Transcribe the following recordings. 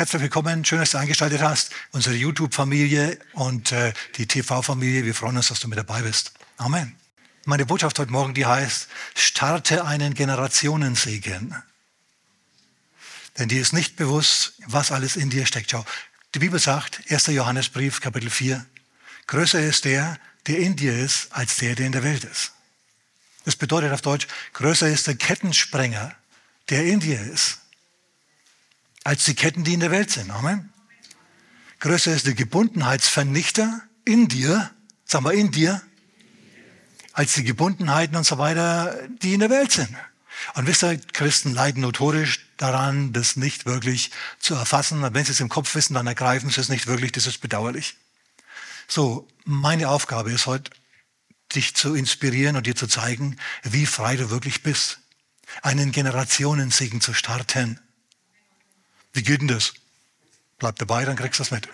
Herzlich willkommen, schön, dass du eingeschaltet hast, unsere YouTube-Familie und äh, die TV-Familie. Wir freuen uns, dass du mit dabei bist. Amen. Meine Botschaft heute Morgen, die heißt, starte einen Generationensegen. Denn dir ist nicht bewusst, was alles in dir steckt. Schau, die Bibel sagt, 1. Johannesbrief, Kapitel 4, größer ist der, der in dir ist, als der, der in der Welt ist. Das bedeutet auf Deutsch, größer ist der Kettensprenger, der in dir ist, als die Ketten, die in der Welt sind. Amen. Größer ist der Gebundenheitsvernichter in dir, sagen wir in dir, als die Gebundenheiten und so weiter, die in der Welt sind. Und wisst ihr, Christen leiden notorisch daran, das nicht wirklich zu erfassen. Und wenn sie es im Kopf wissen, dann ergreifen sie es nicht wirklich. Das ist bedauerlich. So, meine Aufgabe ist heute, dich zu inspirieren und dir zu zeigen, wie frei du wirklich bist. Einen Generationensegen zu starten. Wie geht denn das? Bleib dabei, dann kriegst du das mit.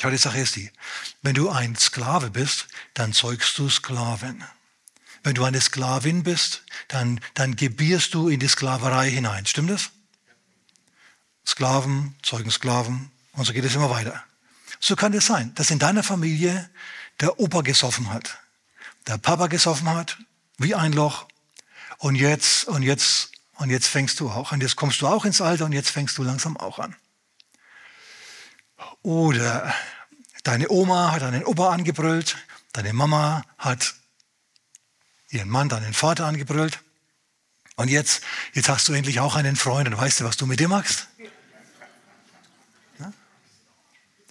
Schau, die Sache ist die, wenn du ein Sklave bist, dann zeugst du Sklaven. Wenn du eine Sklavin bist, dann, dann gebierst du in die Sklaverei hinein. Stimmt das? Sklaven zeugen Sklaven und so geht es immer weiter. So kann es sein, dass in deiner Familie der Opa gesoffen hat, der Papa gesoffen hat, wie ein Loch und jetzt, und jetzt, und jetzt fängst du auch an. Jetzt kommst du auch ins Alter und jetzt fängst du langsam auch an. Oder deine Oma hat einen Opa angebrüllt, deine Mama hat ihren Mann, deinen Vater angebrüllt. Und jetzt, jetzt hast du endlich auch einen Freund und weißt du, was du mit dem machst?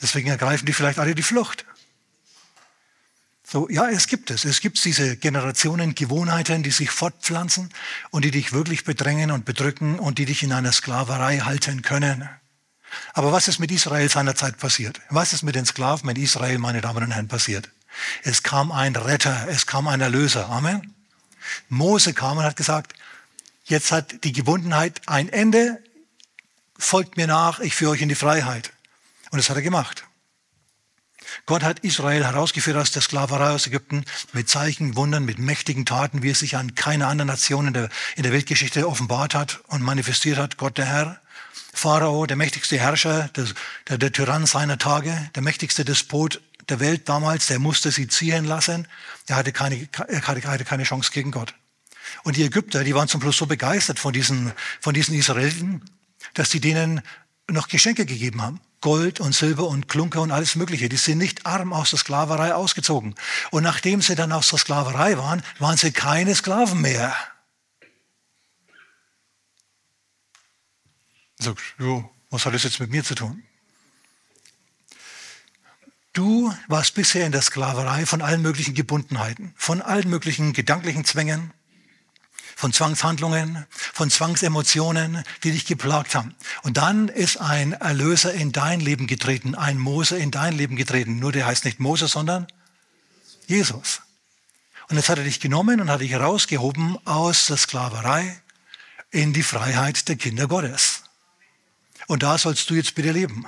Deswegen ergreifen die vielleicht alle die Flucht. So, ja, es gibt es. Es gibt diese Generationen Gewohnheiten, die sich fortpflanzen und die dich wirklich bedrängen und bedrücken und die dich in einer Sklaverei halten können. Aber was ist mit Israel seinerzeit passiert? Was ist mit den Sklaven in Israel, meine Damen und Herren, passiert? Es kam ein Retter, es kam ein Erlöser. Amen. Mose kam und hat gesagt, jetzt hat die Gebundenheit ein Ende, folgt mir nach, ich führe euch in die Freiheit. Und das hat er gemacht. Gott hat Israel herausgeführt aus der Sklaverei aus Ägypten mit Zeichen, Wundern, mit mächtigen Taten, wie es sich an keiner anderen Nation in der, in der Weltgeschichte offenbart hat und manifestiert hat, Gott der Herr. Pharao, der mächtigste Herrscher, der, der, der Tyrann seiner Tage, der mächtigste Despot der Welt damals, der musste sie ziehen lassen. Er hatte keine, er hatte keine Chance gegen Gott. Und die Ägypter, die waren zum Schluss so begeistert von diesen, von diesen Israeliten, dass sie denen noch Geschenke gegeben haben. Gold und Silber und Klunker und alles Mögliche. Die sind nicht arm aus der Sklaverei ausgezogen. Und nachdem sie dann aus der Sklaverei waren, waren sie keine Sklaven mehr. Sagst, jo, was hat das jetzt mit mir zu tun? Du warst bisher in der Sklaverei von allen möglichen Gebundenheiten, von allen möglichen gedanklichen Zwängen, von Zwangshandlungen, von Zwangsemotionen, die dich geplagt haben. Und dann ist ein Erlöser in dein Leben getreten, ein Mose in dein Leben getreten. Nur der heißt nicht Mose, sondern Jesus. Und jetzt hat er dich genommen und hat dich rausgehoben aus der Sklaverei in die Freiheit der Kinder Gottes. Und da sollst du jetzt bitte leben.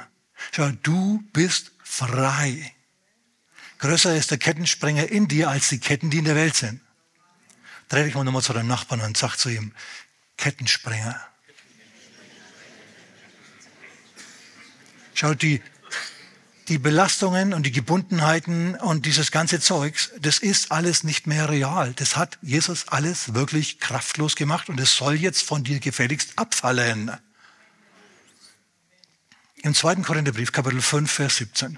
Schau, du bist frei. Größer ist der Kettensprenger in dir als die Ketten, die in der Welt sind. Dreh dich mal nochmal zu deinem Nachbarn und sag zu ihm, Kettensprenger. Schau, die, die Belastungen und die Gebundenheiten und dieses ganze Zeugs, das ist alles nicht mehr real. Das hat Jesus alles wirklich kraftlos gemacht und es soll jetzt von dir gefälligst abfallen. Im zweiten Korintherbrief, Kapitel 5, Vers 17,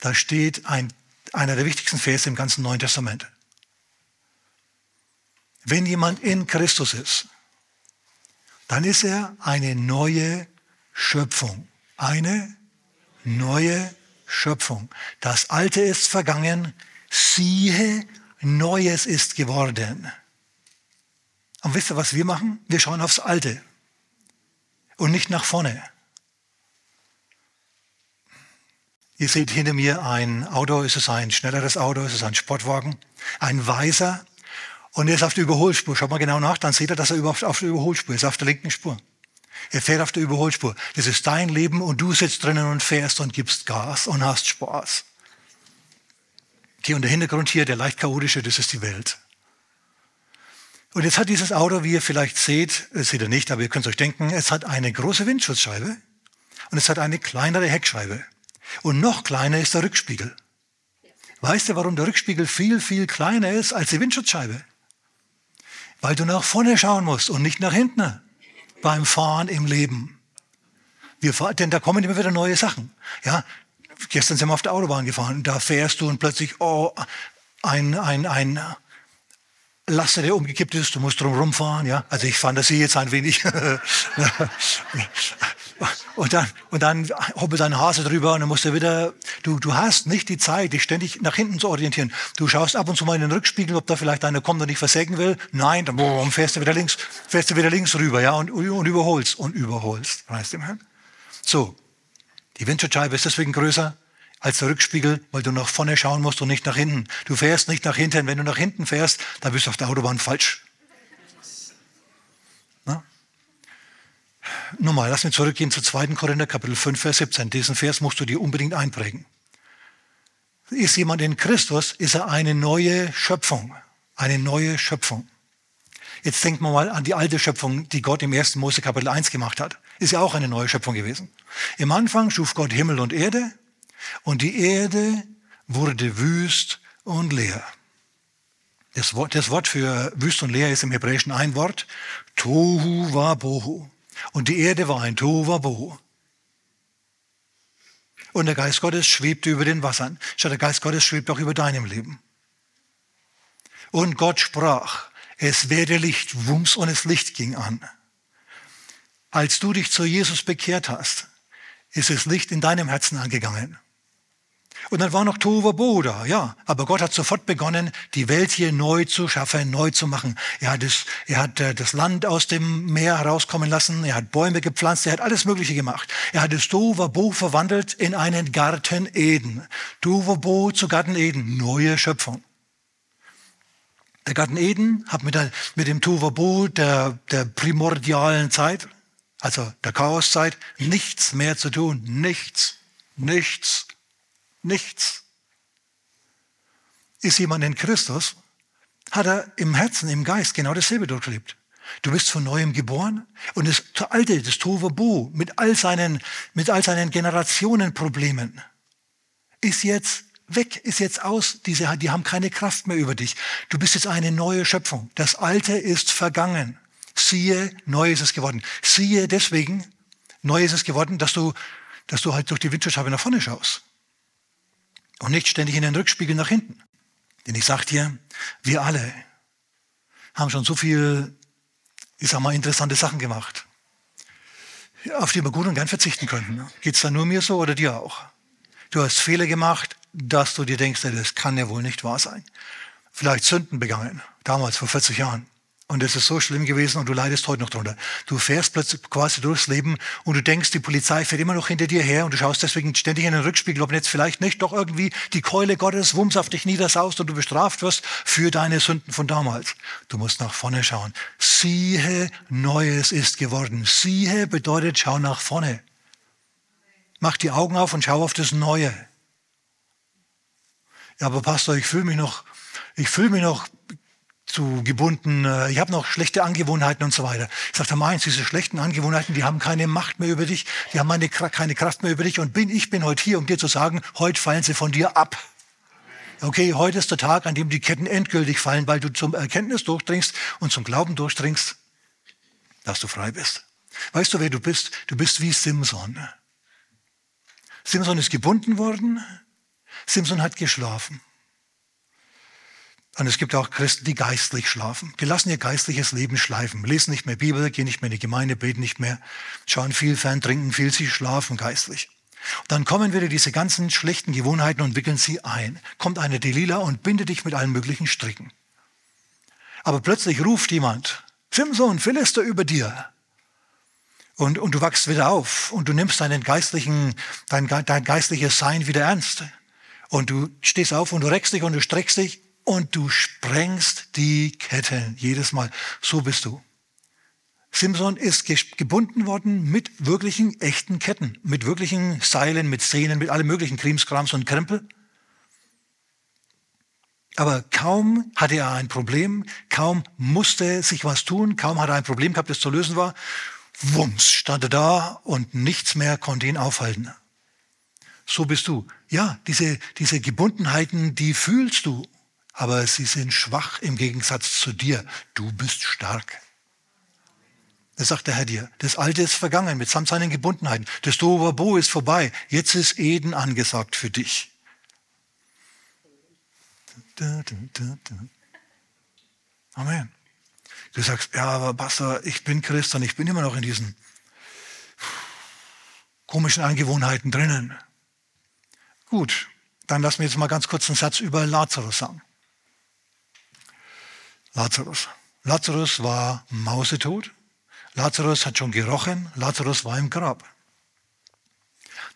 da steht ein, einer der wichtigsten Verse im ganzen Neuen Testament. Wenn jemand in Christus ist, dann ist er eine neue Schöpfung. Eine neue Schöpfung. Das Alte ist vergangen, siehe, Neues ist geworden. Und wisst ihr, was wir machen? Wir schauen aufs Alte und nicht nach vorne. Ihr seht hinter mir ein Auto, ist es ein schnelleres Auto, ist es ein Sportwagen, ein weißer und er ist auf der Überholspur. Schaut mal genau nach, dann seht ihr, dass er auf der Überholspur ist, auf der linken Spur. Er fährt auf der Überholspur. Das ist dein Leben und du sitzt drinnen und fährst und gibst Gas und hast Spaß. Okay, und der Hintergrund hier, der leicht chaotische, das ist die Welt. Und jetzt hat dieses Auto, wie ihr vielleicht seht, das seht ihr nicht, aber ihr könnt es euch denken, es hat eine große Windschutzscheibe und es hat eine kleinere Heckscheibe. Und noch kleiner ist der Rückspiegel. Weißt du, warum der Rückspiegel viel, viel kleiner ist als die Windschutzscheibe? Weil du nach vorne schauen musst und nicht nach hinten beim Fahren im Leben. Wir fahren, denn da kommen immer wieder neue Sachen. Ja, gestern sind wir auf der Autobahn gefahren, da fährst du und plötzlich, oh, ein, ein, ein Laster, der umgekippt ist, du musst drum rumfahren, ja. Also ich fantasiere jetzt ein wenig. und dann, und dann hoppelt ein Hase drüber und dann musst du wieder, du, du hast nicht die Zeit, dich ständig nach hinten zu orientieren. Du schaust ab und zu mal in den Rückspiegel, ob da vielleicht einer kommt und dich versägen will. Nein, dann boom, fährst du wieder links, fährst du wieder links rüber, ja, und, und überholst und überholst. Weißt du, So. Die Windschutzscheibe ist deswegen größer, als der Rückspiegel, weil du nach vorne schauen musst und nicht nach hinten. Du fährst nicht nach hinten. Wenn du nach hinten fährst, dann bist du auf der Autobahn falsch. Nochmal, lass mich zurückgehen zu 2. Korinther Kapitel 5, Vers 17. Diesen Vers musst du dir unbedingt einprägen. Ist jemand in Christus, ist er eine neue Schöpfung. Eine neue Schöpfung. Jetzt denkt man mal an die alte Schöpfung, die Gott im 1. Mose Kapitel 1 gemacht hat. Ist ja auch eine neue Schöpfung gewesen. Im Anfang schuf Gott Himmel und Erde und die Erde wurde wüst und leer. Das Wort, das Wort für wüst und leer ist im Hebräischen ein Wort, Tohu Wabohu. Und die Erde war ein Tohu Wabohu. Und der Geist Gottes schwebte über den Wassern. Statt der Geist Gottes schwebt auch über deinem Leben. Und Gott sprach, es werde Licht, wumms und es Licht ging an. Als du dich zu Jesus bekehrt hast, ist das Licht in deinem Herzen angegangen. Und dann war noch Tova Boda, ja. Aber Gott hat sofort begonnen, die Welt hier neu zu schaffen, neu zu machen. Er hat, das, er hat äh, das Land aus dem Meer herauskommen lassen, er hat Bäume gepflanzt, er hat alles Mögliche gemacht. Er hat das Tova Bo verwandelt in einen Garten Eden. Tova Bo zu Garten Eden, neue Schöpfung. Der Garten Eden hat mit, der, mit dem Tova Bo der, der primordialen Zeit, also der Chaoszeit, nichts mehr zu tun. Nichts, nichts, nichts. Ist jemand in Christus, hat er im Herzen, im Geist genau dasselbe durchlebt. Du bist von neuem geboren und das alte, das Toverbo mit all seinen, mit all seinen Generationenproblemen ist jetzt weg, ist jetzt aus. Diese, die haben keine Kraft mehr über dich. Du bist jetzt eine neue Schöpfung. Das Alte ist vergangen. Siehe, neu ist es geworden. Siehe deswegen, neu ist es geworden, dass du, dass du halt durch die Windschutzscheibe nach vorne schaust. Und nicht ständig in den Rückspiegel nach hinten. Denn ich sage dir, wir alle haben schon so viel, ich sag mal, interessante Sachen gemacht, auf die wir gut und gern verzichten könnten. Geht es da nur mir so oder dir auch? Du hast Fehler gemacht, dass du dir denkst, das kann ja wohl nicht wahr sein. Vielleicht Sünden begangen, damals vor 40 Jahren. Und es ist so schlimm gewesen und du leidest heute noch drunter. Du fährst plötzlich quasi durchs Leben und du denkst, die Polizei fährt immer noch hinter dir her und du schaust deswegen ständig in den Rückspiegel, ob jetzt vielleicht nicht doch irgendwie die Keule Gottes wumms auf dich niedersaust und du bestraft wirst für deine Sünden von damals. Du musst nach vorne schauen. Siehe, Neues ist geworden. Siehe bedeutet, schau nach vorne. Mach die Augen auf und schau auf das Neue. Ja, aber Pastor, ich fühle mich noch, ich fühle mich noch zu gebunden, äh, ich habe noch schlechte Angewohnheiten und so weiter. Ich sagte, meins, diese schlechten Angewohnheiten, die haben keine Macht mehr über dich, die haben meine, keine Kraft mehr über dich und bin, ich bin heute hier, um dir zu sagen, heute fallen sie von dir ab. Okay, heute ist der Tag, an dem die Ketten endgültig fallen, weil du zum Erkenntnis durchdringst und zum Glauben durchdringst, dass du frei bist. Weißt du, wer du bist? Du bist wie Simson. Simson ist gebunden worden, Simson hat geschlafen. Und es gibt auch Christen, die geistlich schlafen. Die lassen ihr geistliches Leben schleifen. Lesen nicht mehr Bibel, gehen nicht mehr in die Gemeinde, beten nicht mehr, schauen viel fern, trinken viel, sie schlafen geistlich. Und dann kommen wieder diese ganzen schlechten Gewohnheiten und wickeln sie ein. Kommt eine Delila und bindet dich mit allen möglichen Stricken. Aber plötzlich ruft jemand, Simson, Philister über dir. Und, und du wachst wieder auf und du nimmst deinen geistlichen, dein, dein geistliches Sein wieder ernst. Und du stehst auf und du reckst dich und du streckst dich und du sprengst die Ketten jedes Mal. So bist du. Simson ist gebunden worden mit wirklichen echten Ketten, mit wirklichen Seilen, mit Szenen, mit allem möglichen Krimskrams und Krempel. Aber kaum hatte er ein Problem, kaum musste sich was tun, kaum hatte er ein Problem gehabt, das zu lösen war, wumms, stand er da und nichts mehr konnte ihn aufhalten. So bist du. Ja, diese, diese Gebundenheiten, die fühlst du, aber sie sind schwach im Gegensatz zu dir. Du bist stark. Das sagt der Herr dir. Das Alte ist vergangen mitsamt seinen Gebundenheiten. Das Tohuwabo ist vorbei. Jetzt ist Eden angesagt für dich. Amen. Du sagst, ja, aber Pastor, ich bin Christ und ich bin immer noch in diesen komischen Angewohnheiten drinnen. Gut, dann lass mir jetzt mal ganz kurz einen Satz über Lazarus sagen. Lazarus. Lazarus war mausetot. Lazarus hat schon gerochen, Lazarus war im Grab.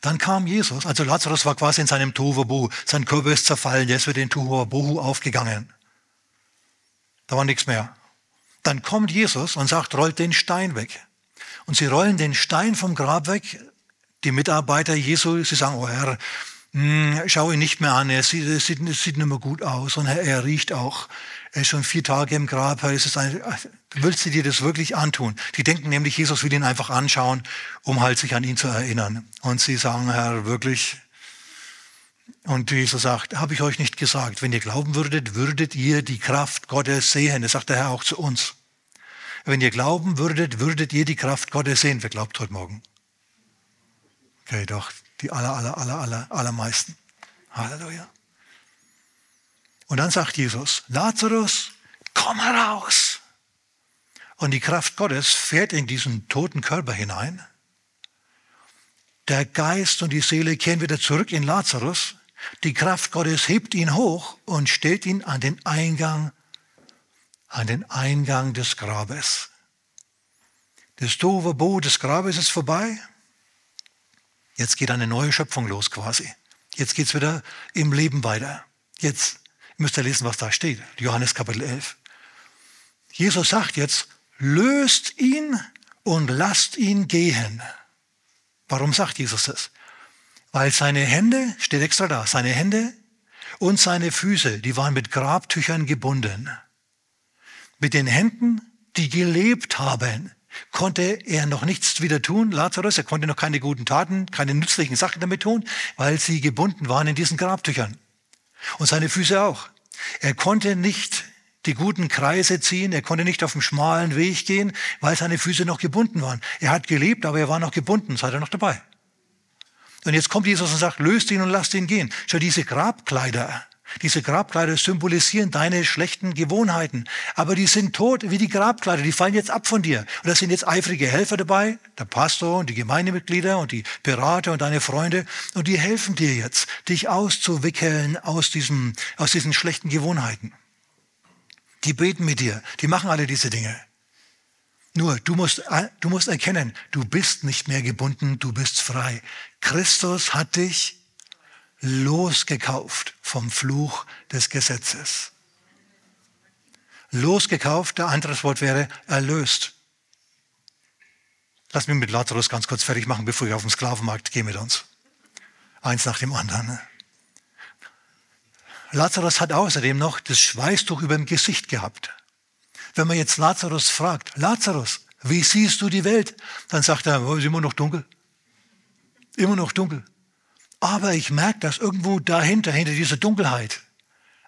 Dann kam Jesus, also Lazarus war quasi in seinem Tohuwabohu, sein Körper ist zerfallen, der ist für den Tohuwabohu aufgegangen. Da war nichts mehr. Dann kommt Jesus und sagt, rollt den Stein weg. Und sie rollen den Stein vom Grab weg. Die Mitarbeiter Jesu, sie sagen, oh Herr, hm, schau ihn nicht mehr an, er sieht, er sieht, er sieht nicht mehr gut aus und er, er riecht auch. Er ist schon vier Tage im Grab. Ist es ein, willst du dir das wirklich antun? Die denken nämlich, Jesus will ihn einfach anschauen, um halt sich an ihn zu erinnern. Und sie sagen, Herr, wirklich. Und Jesus sagt, habe ich euch nicht gesagt, wenn ihr glauben würdet, würdet ihr die Kraft Gottes sehen. Das sagt der Herr auch zu uns. Wenn ihr glauben würdet, würdet ihr die Kraft Gottes sehen. Wer glaubt heute Morgen? Okay, doch, die aller, aller, aller, aller, allermeisten. Halleluja. Und dann sagt Jesus, Lazarus, komm heraus. Und die Kraft Gottes fährt in diesen toten Körper hinein. Der Geist und die Seele kehren wieder zurück in Lazarus. Die Kraft Gottes hebt ihn hoch und stellt ihn an den Eingang, an den Eingang des Grabes. Das Tovabo des Grabes ist vorbei. Jetzt geht eine neue Schöpfung los quasi. Jetzt geht es wieder im Leben weiter. Jetzt müsst ihr lesen, was da steht. Johannes Kapitel 11. Jesus sagt jetzt, löst ihn und lasst ihn gehen. Warum sagt Jesus das? Weil seine Hände, steht extra da, seine Hände und seine Füße, die waren mit Grabtüchern gebunden. Mit den Händen, die gelebt haben, konnte er noch nichts wieder tun, Lazarus, er konnte noch keine guten Taten, keine nützlichen Sachen damit tun, weil sie gebunden waren in diesen Grabtüchern. Und seine Füße auch. Er konnte nicht die guten Kreise ziehen, er konnte nicht auf dem schmalen Weg gehen, weil seine Füße noch gebunden waren. Er hat gelebt, aber er war noch gebunden, seid ihr noch dabei. Und jetzt kommt Jesus und sagt, löst ihn und lasst ihn gehen. Schau, diese Grabkleider, diese Grabkleider symbolisieren deine schlechten Gewohnheiten. Aber die sind tot wie die Grabkleider. Die fallen jetzt ab von dir. Und da sind jetzt eifrige Helfer dabei. Der Pastor und die Gemeindemitglieder und die Berater und deine Freunde. Und die helfen dir jetzt, dich auszuwickeln aus, diesem, aus diesen schlechten Gewohnheiten. Die beten mit dir. Die machen alle diese Dinge. Nur, du musst, du musst erkennen, du bist nicht mehr gebunden, du bist frei. Christus hat dich losgekauft vom Fluch des Gesetzes. Losgekauft, der anderes Wort wäre erlöst. Lass mich mit Lazarus ganz kurz fertig machen, bevor ich auf den Sklavenmarkt gehe mit uns. Eins nach dem anderen. Lazarus hat außerdem noch das Schweißtuch über dem Gesicht gehabt. Wenn man jetzt Lazarus fragt, Lazarus, wie siehst du die Welt? Dann sagt er, oh, ist immer noch dunkel. Immer noch dunkel. Aber ich merke, dass irgendwo dahinter, hinter dieser Dunkelheit,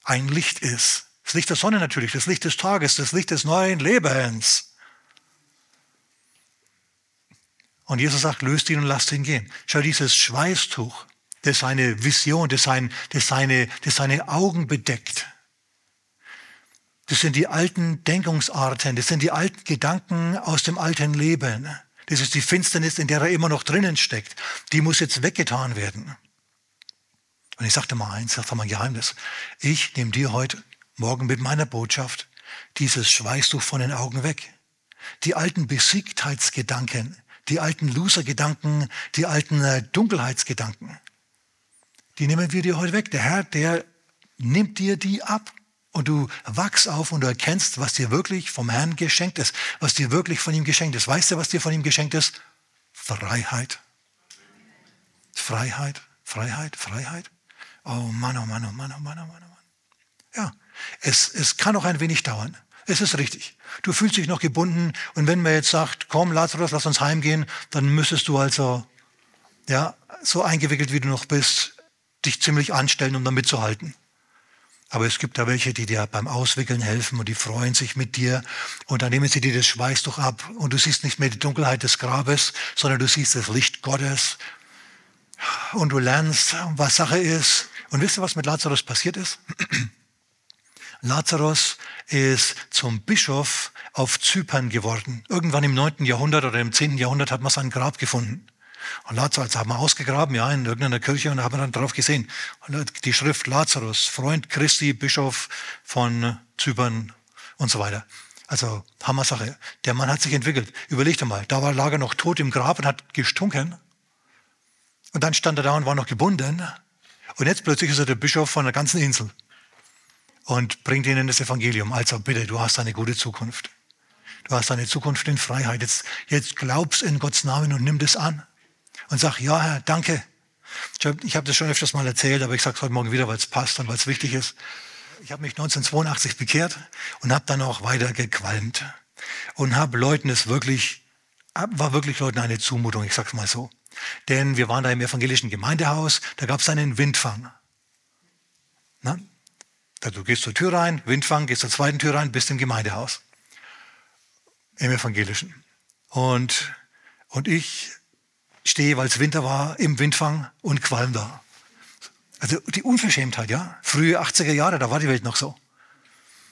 ein Licht ist. Das Licht der Sonne natürlich, das Licht des Tages, das Licht des neuen Lebens. Und Jesus sagt, löst ihn und lasst ihn gehen. Schau, dieses Schweißtuch, das seine Vision, das, sein, das, seine, das seine Augen bedeckt. Das sind die alten Denkungsarten, das sind die alten Gedanken aus dem alten Leben. Das ist die Finsternis, in der er immer noch drinnen steckt. Die muss jetzt weggetan werden. Und ich sagte mal eins, das war mein Geheimnis. Ich nehme dir heute Morgen mit meiner Botschaft dieses Schweißtuch von den Augen weg. Die alten Besiegtheitsgedanken, die alten Loser-Gedanken, die alten äh, Dunkelheitsgedanken, die nehmen wir dir heute weg. Der Herr, der nimmt dir die ab. Und du wachst auf und du erkennst, was dir wirklich vom Herrn geschenkt ist, was dir wirklich von ihm geschenkt ist. Weißt du, was dir von ihm geschenkt ist? Freiheit. Freiheit, Freiheit, Freiheit. Oh Mann, oh Mann, oh Mann, oh Mann, oh Mann, oh Mann. Ja, es, es kann auch ein wenig dauern. Es ist richtig. Du fühlst dich noch gebunden und wenn man jetzt sagt, komm Lazarus, lass uns heimgehen, dann müsstest du also, ja, so eingewickelt wie du noch bist, dich ziemlich anstellen, um da mitzuhalten. Aber es gibt da welche, die dir beim Auswickeln helfen und die freuen sich mit dir und dann nehmen sie dir das Schweißtuch ab und du siehst nicht mehr die Dunkelheit des Grabes, sondern du siehst das Licht Gottes und du lernst, was Sache ist. Und wisst ihr, was mit Lazarus passiert ist? Lazarus ist zum Bischof auf Zypern geworden. Irgendwann im 9. Jahrhundert oder im 10. Jahrhundert hat man sein Grab gefunden. Und Lazarus haben wir ausgegraben, ja, in irgendeiner Kirche und haben dann drauf gesehen. Die Schrift Lazarus, Freund Christi, Bischof von Zypern und so weiter. Also Hammer-Sache. Der Mann hat sich entwickelt. Überlegt einmal, da war Lager noch tot im Grab und hat gestunken. Und dann stand er da und war noch gebunden. Und jetzt plötzlich ist er der Bischof von der ganzen Insel und bringt ihnen das Evangelium. Also bitte, du hast eine gute Zukunft. Du hast eine Zukunft in Freiheit. Jetzt, jetzt glaubst in Gottes Namen und nimm das an und sag, ja Herr, danke. Ich habe das schon öfters mal erzählt, aber ich sage es heute Morgen wieder, weil es passt und weil es wichtig ist. Ich habe mich 1982 bekehrt und habe dann auch weiter gequalmt und habe Leuten es wirklich, war wirklich Leuten eine Zumutung, ich sag's mal so. Denn wir waren da im evangelischen Gemeindehaus, da gab es einen Windfang. Na? Du gehst zur Tür rein, Windfang, gehst zur zweiten Tür rein, bist im Gemeindehaus. Im evangelischen. Und, und ich stehe, weil es Winter war, im Windfang und qualm da. Also die Unverschämtheit, ja. Frühe 80er Jahre, da war die Welt noch so.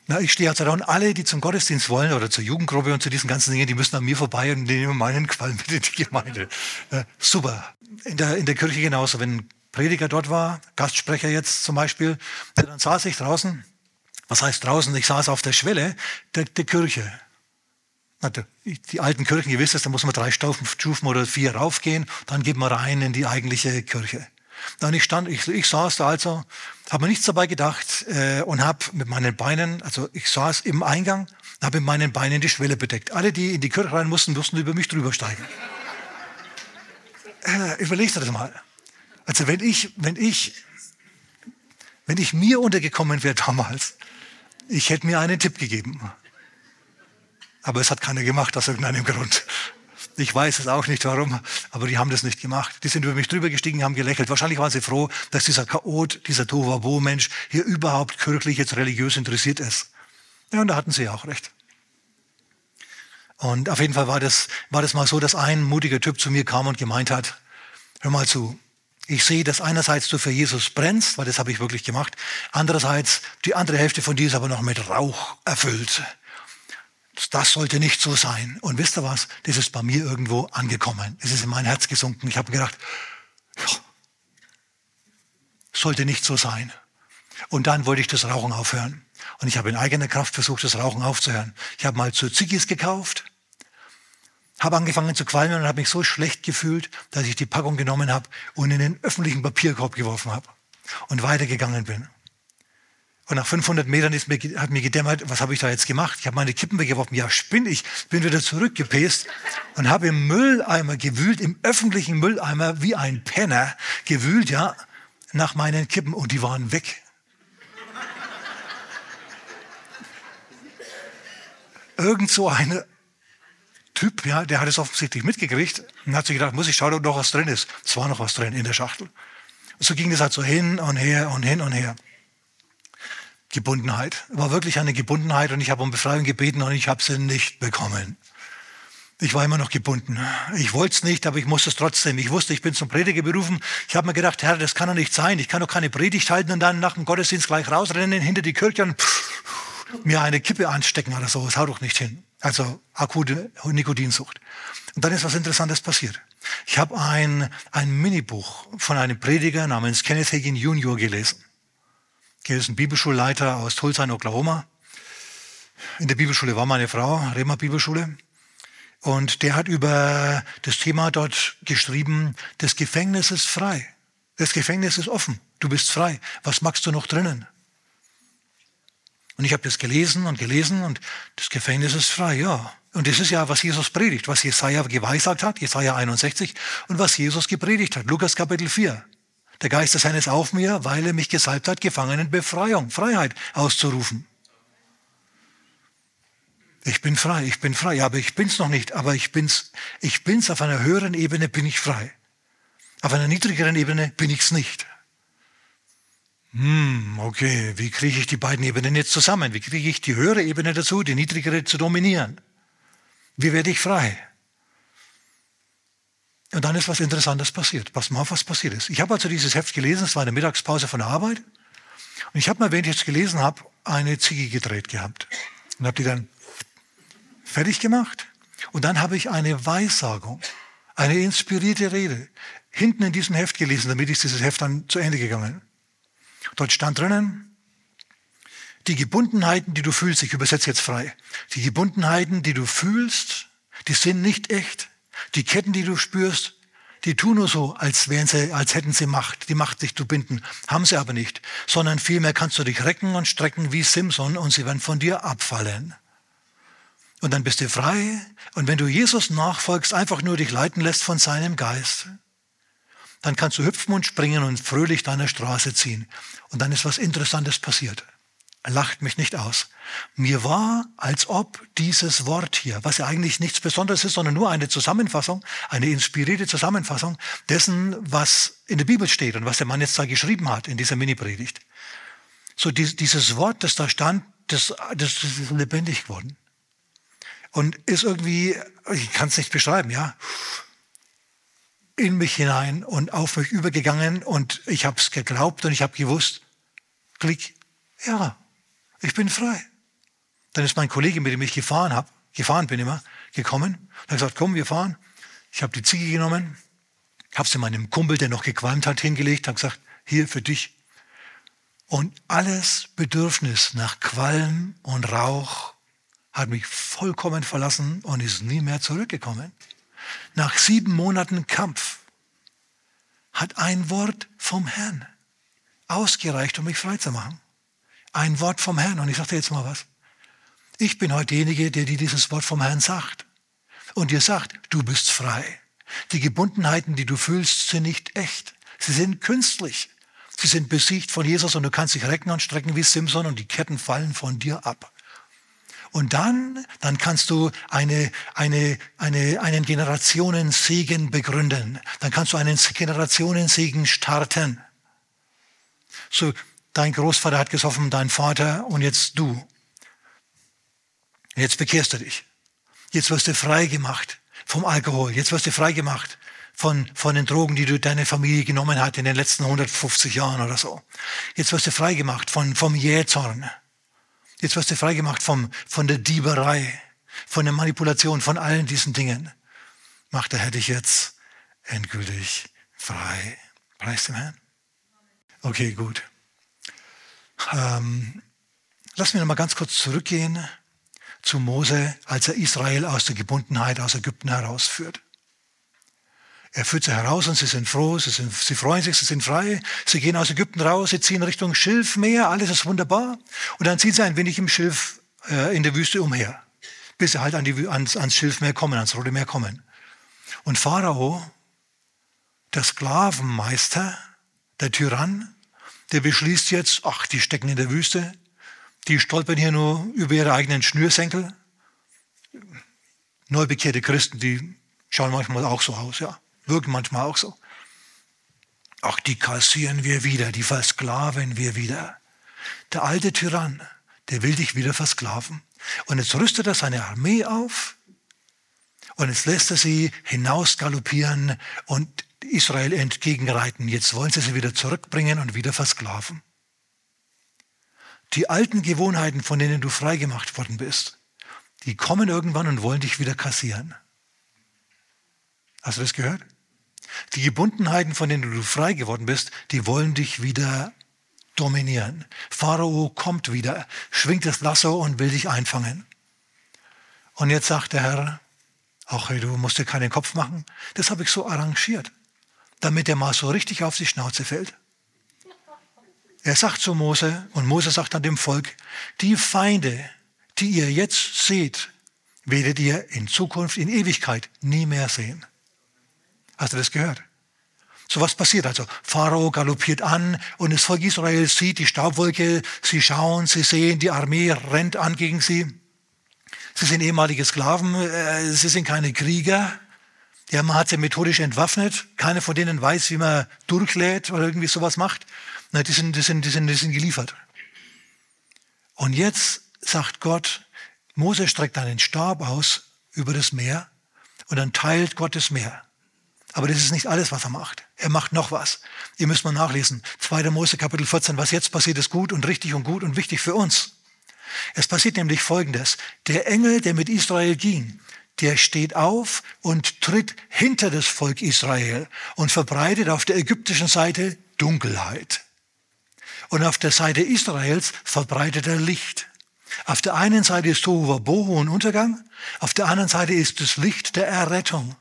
Na, ich stehe also da und alle, die zum Gottesdienst wollen oder zur Jugendgruppe und zu diesen ganzen Dingen, die müssen an mir vorbei und nehmen meinen Qualm mit in die Gemeinde. Ja, super. In der, in der Kirche genauso. Wenn ein Prediger dort war, Gastsprecher jetzt zum Beispiel, dann saß ich draußen. Was heißt draußen? Ich saß auf der Schwelle der, der Kirche. Die alten Kirchen, ihr wisst es, da muss man drei Stufen oder vier raufgehen, dann geht man rein in die eigentliche Kirche. Dann ich stand, ich, ich saß da also, habe mir nichts dabei gedacht äh, und habe mit meinen Beinen, also ich saß im Eingang, habe mit meinen Beinen die Schwelle bedeckt. Alle, die in die Kirche rein mussten, mussten über mich drüber steigen. Äh, überlegt das mal. Also wenn ich, wenn ich, wenn ich mir untergekommen wäre damals, ich hätte mir einen Tipp gegeben. Aber es hat keiner gemacht aus irgendeinem Grund. Ich weiß es auch nicht warum, aber die haben das nicht gemacht. Die sind über mich drüber gestiegen, haben gelächelt. Wahrscheinlich waren sie froh, dass dieser Chaot, dieser Tovabo-Mensch hier überhaupt kirchlich jetzt religiös interessiert ist. Ja, und da hatten sie auch recht. Und auf jeden Fall war das, war das mal so, dass ein mutiger Typ zu mir kam und gemeint hat, hör mal zu, ich sehe, dass einerseits du für Jesus brennst, weil das habe ich wirklich gemacht, andererseits die andere Hälfte von dir ist aber noch mit Rauch erfüllt das sollte nicht so sein. Und wisst ihr was? Das ist bei mir irgendwo angekommen. Es ist in mein Herz gesunken. Ich habe gedacht, ja, sollte nicht so sein. Und dann wollte ich das Rauchen aufhören. Und ich habe in eigener Kraft versucht, das Rauchen aufzuhören. Ich habe mal zu Ziggis gekauft, habe angefangen zu qualmen und habe mich so schlecht gefühlt, dass ich die Packung genommen habe und in den öffentlichen Papierkorb geworfen habe und weitergegangen bin. Und nach 500 Metern ist mir, hat mir gedämmert, was habe ich da jetzt gemacht? Ich habe meine Kippen weggeworfen. Ja, spinn ich. Bin wieder zurückgepest und habe im Mülleimer gewühlt, im öffentlichen Mülleimer wie ein Penner gewühlt, ja, nach meinen Kippen und die waren weg. Irgend so ein Typ, ja, der hat es offensichtlich mitgekriegt und hat sich gedacht, muss ich schauen, ob noch was drin ist. Es war noch was drin in der Schachtel. Und so ging das halt so hin und her und hin und her. Gebundenheit. War wirklich eine Gebundenheit und ich habe um Befreiung gebeten und ich habe sie nicht bekommen. Ich war immer noch gebunden. Ich wollte es nicht, aber ich musste es trotzdem. Ich wusste, ich bin zum Prediger berufen. Ich habe mir gedacht, Herr, das kann doch nicht sein. Ich kann doch keine Predigt halten und dann nach dem Gottesdienst gleich rausrennen hinter die Kirche und mir eine Kippe anstecken oder so. Das haut doch nicht hin. Also akute Nikotinsucht. Und dann ist was Interessantes passiert. Ich habe ein, ein Minibuch von einem Prediger namens Kenneth Hagin Jr. gelesen. Er ist ein Bibelschulleiter aus Tulsa in Oklahoma. In der Bibelschule war meine Frau, Rema Bibelschule. Und der hat über das Thema dort geschrieben, das Gefängnis ist frei. Das Gefängnis ist offen. Du bist frei. Was magst du noch drinnen? Und ich habe das gelesen und gelesen und das Gefängnis ist frei, ja. Und das ist ja, was Jesus predigt, was Jesaja geweissagt hat, Jesaja 61, und was Jesus gepredigt hat, Lukas Kapitel 4. Der Geist des Herrn ist auf mir, weil er mich gesalbt hat, Gefangenen Befreiung, Freiheit auszurufen. Ich bin frei, ich bin frei. Ja, aber ich bin's noch nicht. Aber ich bin's, ich bin's auf einer höheren Ebene bin ich frei. Auf einer niedrigeren Ebene bin ich's nicht. Hm, okay, wie kriege ich die beiden Ebenen jetzt zusammen? Wie kriege ich die höhere Ebene dazu, die niedrigere zu dominieren? Wie werde ich frei? Und dann ist was Interessantes passiert. Pass mal auf, was passiert ist. Ich habe also dieses Heft gelesen, es war eine Mittagspause von der Arbeit. Und ich habe mal, während ich es gelesen habe, eine Ziege gedreht gehabt. Und habe die dann fertig gemacht. Und dann habe ich eine Weissagung, eine inspirierte Rede hinten in diesem Heft gelesen, damit ist dieses Heft dann zu Ende gegangen. Dort stand drinnen, die Gebundenheiten, die du fühlst, ich übersetze jetzt frei, die Gebundenheiten, die du fühlst, die sind nicht echt. Die Ketten, die du spürst, die tun nur so, als, wären sie, als hätten sie Macht, die Macht, dich zu binden. Haben sie aber nicht. Sondern vielmehr kannst du dich recken und strecken wie Simson und sie werden von dir abfallen. Und dann bist du frei. Und wenn du Jesus nachfolgst, einfach nur dich leiten lässt von seinem Geist, dann kannst du hüpfen und springen und fröhlich deiner Straße ziehen. Und dann ist was Interessantes passiert. Lacht mich nicht aus. Mir war, als ob dieses Wort hier, was ja eigentlich nichts Besonderes ist, sondern nur eine Zusammenfassung, eine inspirierte Zusammenfassung dessen, was in der Bibel steht und was der Mann jetzt da geschrieben hat in dieser Mini-Predigt. So dieses Wort, das da stand, das, das ist lebendig geworden. Und ist irgendwie, ich kann es nicht beschreiben, ja, in mich hinein und auf mich übergegangen und ich habe es geglaubt und ich habe gewusst, klick, ja, ich bin frei. Dann ist mein Kollege, mit dem ich gefahren habe, gefahren bin immer, gekommen und hat gesagt, komm, wir fahren. Ich habe die Ziege genommen, habe sie meinem Kumpel, der noch gequalmt hat, hingelegt, habe gesagt, hier für dich. Und alles Bedürfnis nach Qualm und Rauch hat mich vollkommen verlassen und ist nie mehr zurückgekommen. Nach sieben Monaten Kampf hat ein Wort vom Herrn ausgereicht, um mich frei zu machen. Ein Wort vom Herrn. Und ich sage dir jetzt mal was. Ich bin heute derjenige, der dir dieses Wort vom Herrn sagt. Und dir sagt, du bist frei. Die Gebundenheiten, die du fühlst, sind nicht echt. Sie sind künstlich. Sie sind besiegt von Jesus und du kannst dich recken und strecken wie Simson und die Ketten fallen von dir ab. Und dann, dann kannst du eine, eine, eine, einen Generationensegen begründen. Dann kannst du einen Generationensegen starten. So, dein Großvater hat gesoffen, dein Vater und jetzt du. Jetzt bekehrst du dich. Jetzt wirst du frei gemacht vom Alkohol. Jetzt wirst du frei gemacht von, von den Drogen, die du deine Familie genommen hat in den letzten 150 Jahren oder so. Jetzt wirst du frei gemacht von, vom Jähzorn. Jetzt wirst du freigemacht vom, von der Dieberei, von der Manipulation, von allen diesen Dingen. Macht der Herr dich jetzt endgültig frei. Preis dem Herrn. Okay, gut. Ähm, lass mich noch mal ganz kurz zurückgehen zu Mose, als er Israel aus der Gebundenheit aus Ägypten herausführt. Er führt sie heraus und sie sind froh, sie, sind, sie freuen sich, sie sind frei. Sie gehen aus Ägypten raus, sie ziehen Richtung Schilfmeer, alles ist wunderbar. Und dann ziehen sie ein wenig im Schilf äh, in der Wüste umher, bis sie halt an die, ans, ans Schilfmeer kommen, ans Rote Meer kommen. Und Pharao, der Sklavenmeister, der Tyrann, der beschließt jetzt, ach, die stecken in der Wüste, die stolpern hier nur über ihre eigenen Schnürsenkel. Neubekehrte Christen, die schauen manchmal auch so aus, ja wirken manchmal auch so. Ach, die kassieren wir wieder, die versklaven wir wieder. Der alte Tyrann, der will dich wieder versklaven. Und jetzt rüstet er seine Armee auf und jetzt lässt er sie hinausgaloppieren und Israel entgegenreiten. Jetzt wollen sie sie wieder zurückbringen und wieder versklaven. Die alten Gewohnheiten, von denen du freigemacht worden bist, die kommen irgendwann und wollen dich wieder kassieren. Hast du das gehört? Die Gebundenheiten, von denen du frei geworden bist, die wollen dich wieder dominieren. Pharao kommt wieder, schwingt das Lasso und will dich einfangen. Und jetzt sagt der Herr, hey, du musst dir keinen Kopf machen. Das habe ich so arrangiert, damit er mal so richtig auf die Schnauze fällt. Er sagt zu Mose, und Mose sagt an dem Volk, die Feinde, die ihr jetzt seht, werdet ihr in Zukunft, in Ewigkeit nie mehr sehen. Hast du das gehört? So was passiert also. Pharao galoppiert an und das Volk Israel sieht die Staubwolke, sie schauen, sie sehen, die Armee rennt an gegen sie. Sie sind ehemalige Sklaven, äh, sie sind keine Krieger. Ja, man hat sie methodisch entwaffnet. Keiner von denen weiß, wie man durchlädt oder irgendwie sowas macht. Na, die, sind, die, sind, die, sind, die sind geliefert. Und jetzt sagt Gott, Mose streckt einen Stab aus über das Meer und dann teilt Gott das Meer. Aber das ist nicht alles, was er macht. Er macht noch was. Ihr müsst mal nachlesen. 2. Mose Kapitel 14. Was jetzt passiert, ist gut und richtig und gut und wichtig für uns. Es passiert nämlich Folgendes. Der Engel, der mit Israel ging, der steht auf und tritt hinter das Volk Israel und verbreitet auf der ägyptischen Seite Dunkelheit. Und auf der Seite Israels verbreitet er Licht. Auf der einen Seite ist Tohu Bohu und Untergang, auf der anderen Seite ist das Licht der Errettung.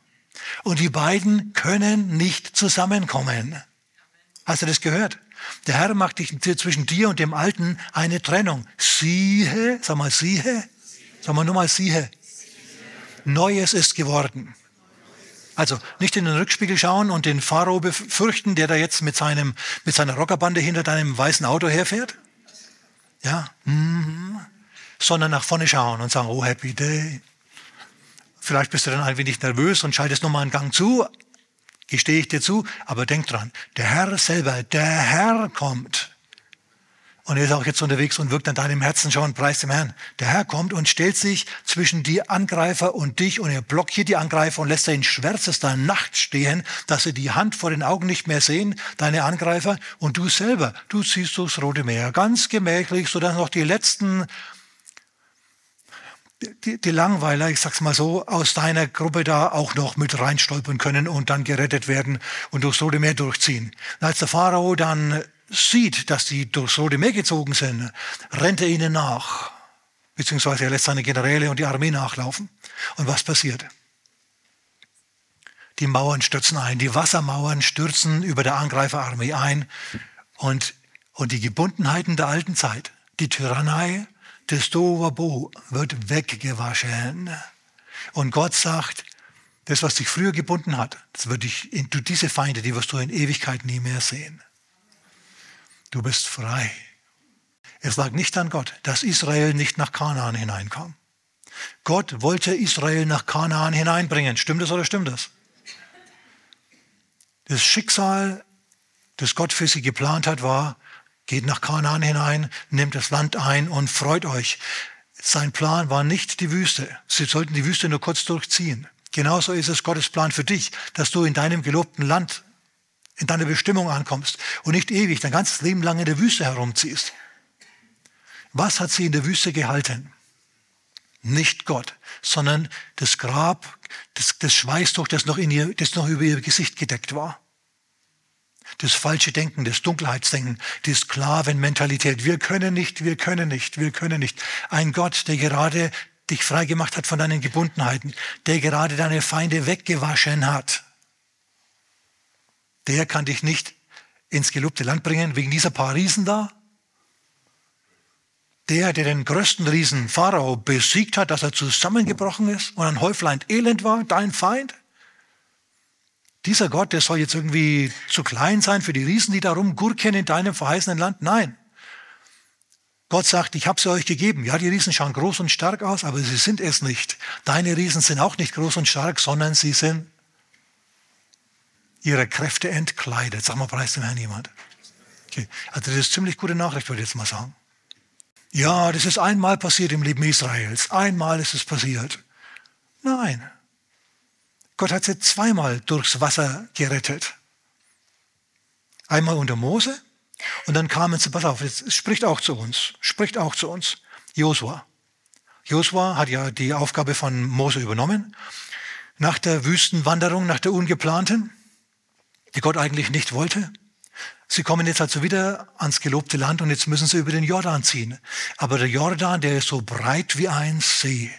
Und die beiden können nicht zusammenkommen. Hast du das gehört? Der Herr macht dich zwischen dir und dem Alten eine Trennung. Siehe, sag mal, siehe, sag mal nur mal, siehe. Neues ist geworden. Also nicht in den Rückspiegel schauen und den Pharao befürchten, der da jetzt mit, seinem, mit seiner Rockerbande hinter deinem weißen Auto herfährt. Ja, mhm. sondern nach vorne schauen und sagen, oh, happy day. Vielleicht bist du dann ein wenig nervös und schaltest nochmal einen Gang zu, gestehe ich dir zu, aber denk dran, der Herr selber, der Herr kommt. Und er ist auch jetzt unterwegs und wirkt an deinem Herzen schon, preis dem Herrn. Der Herr kommt und stellt sich zwischen die Angreifer und dich und er blockiert die Angreifer und lässt in schwärzester Nacht stehen, dass sie die Hand vor den Augen nicht mehr sehen, deine Angreifer. Und du selber, du ziehst durchs Rote Meer, ganz gemächlich, sodass noch die letzten die, die Langweiler, ich sag's mal so, aus deiner Gruppe da auch noch mit reinstolpern können und dann gerettet werden und durchs Rote Meer durchziehen. Und als der Pharao dann sieht, dass die durchs Rote Meer gezogen sind, rennt er ihnen nach. Beziehungsweise er lässt seine Generäle und die Armee nachlaufen. Und was passiert? Die Mauern stürzen ein, die Wassermauern stürzen über der Angreiferarmee ein und, und die Gebundenheiten der alten Zeit, die Tyrannei, das Tohuwabohu wird weggewaschen. Und Gott sagt, das, was dich früher gebunden hat, das wird dich, du, diese Feinde, die wirst du in Ewigkeit nie mehr sehen. Du bist frei. Es lag nicht an Gott, dass Israel nicht nach Kanaan hineinkam. Gott wollte Israel nach Kanaan hineinbringen. Stimmt das oder stimmt das? Das Schicksal, das Gott für sie geplant hat, war, Geht nach Kanaan hinein, nehmt das Land ein und freut euch. Sein Plan war nicht die Wüste. Sie sollten die Wüste nur kurz durchziehen. Genauso ist es Gottes Plan für dich, dass du in deinem gelobten Land, in deiner Bestimmung ankommst und nicht ewig dein ganzes Leben lang in der Wüste herumziehst. Was hat sie in der Wüste gehalten? Nicht Gott, sondern das Grab, das, das Schweißtuch, das noch, in ihr, das noch über ihr Gesicht gedeckt war das falsche Denken, das Dunkelheitsdenken, die Sklavenmentalität. Wir können nicht, wir können nicht, wir können nicht. Ein Gott, der gerade dich frei gemacht hat von deinen Gebundenheiten, der gerade deine Feinde weggewaschen hat, der kann dich nicht ins gelobte Land bringen wegen dieser paar Riesen da. Der, der den größten Riesen Pharao besiegt hat, dass er zusammengebrochen ist und ein Häuflein Elend war, dein Feind. Dieser Gott, der soll jetzt irgendwie zu klein sein für die Riesen, die da rumgurken in deinem verheißenen Land? Nein. Gott sagt, ich habe sie euch gegeben. Ja, die Riesen schauen groß und stark aus, aber sie sind es nicht. Deine Riesen sind auch nicht groß und stark, sondern sie sind ihre Kräfte entkleidet. Sag mal, preis dem Herrn jemand. Okay. Also das ist ziemlich gute Nachricht, würde ich jetzt mal sagen. Ja, das ist einmal passiert im Leben Israels. Einmal ist es passiert. Nein, Gott hat sie zweimal durchs Wasser gerettet. Einmal unter Mose und dann kamen sie, pass auf, es spricht auch zu uns, spricht auch zu uns, Josua. Josua hat ja die Aufgabe von Mose übernommen. Nach der Wüstenwanderung, nach der ungeplanten, die Gott eigentlich nicht wollte. Sie kommen jetzt also wieder ans gelobte Land und jetzt müssen sie über den Jordan ziehen. Aber der Jordan, der ist so breit wie ein See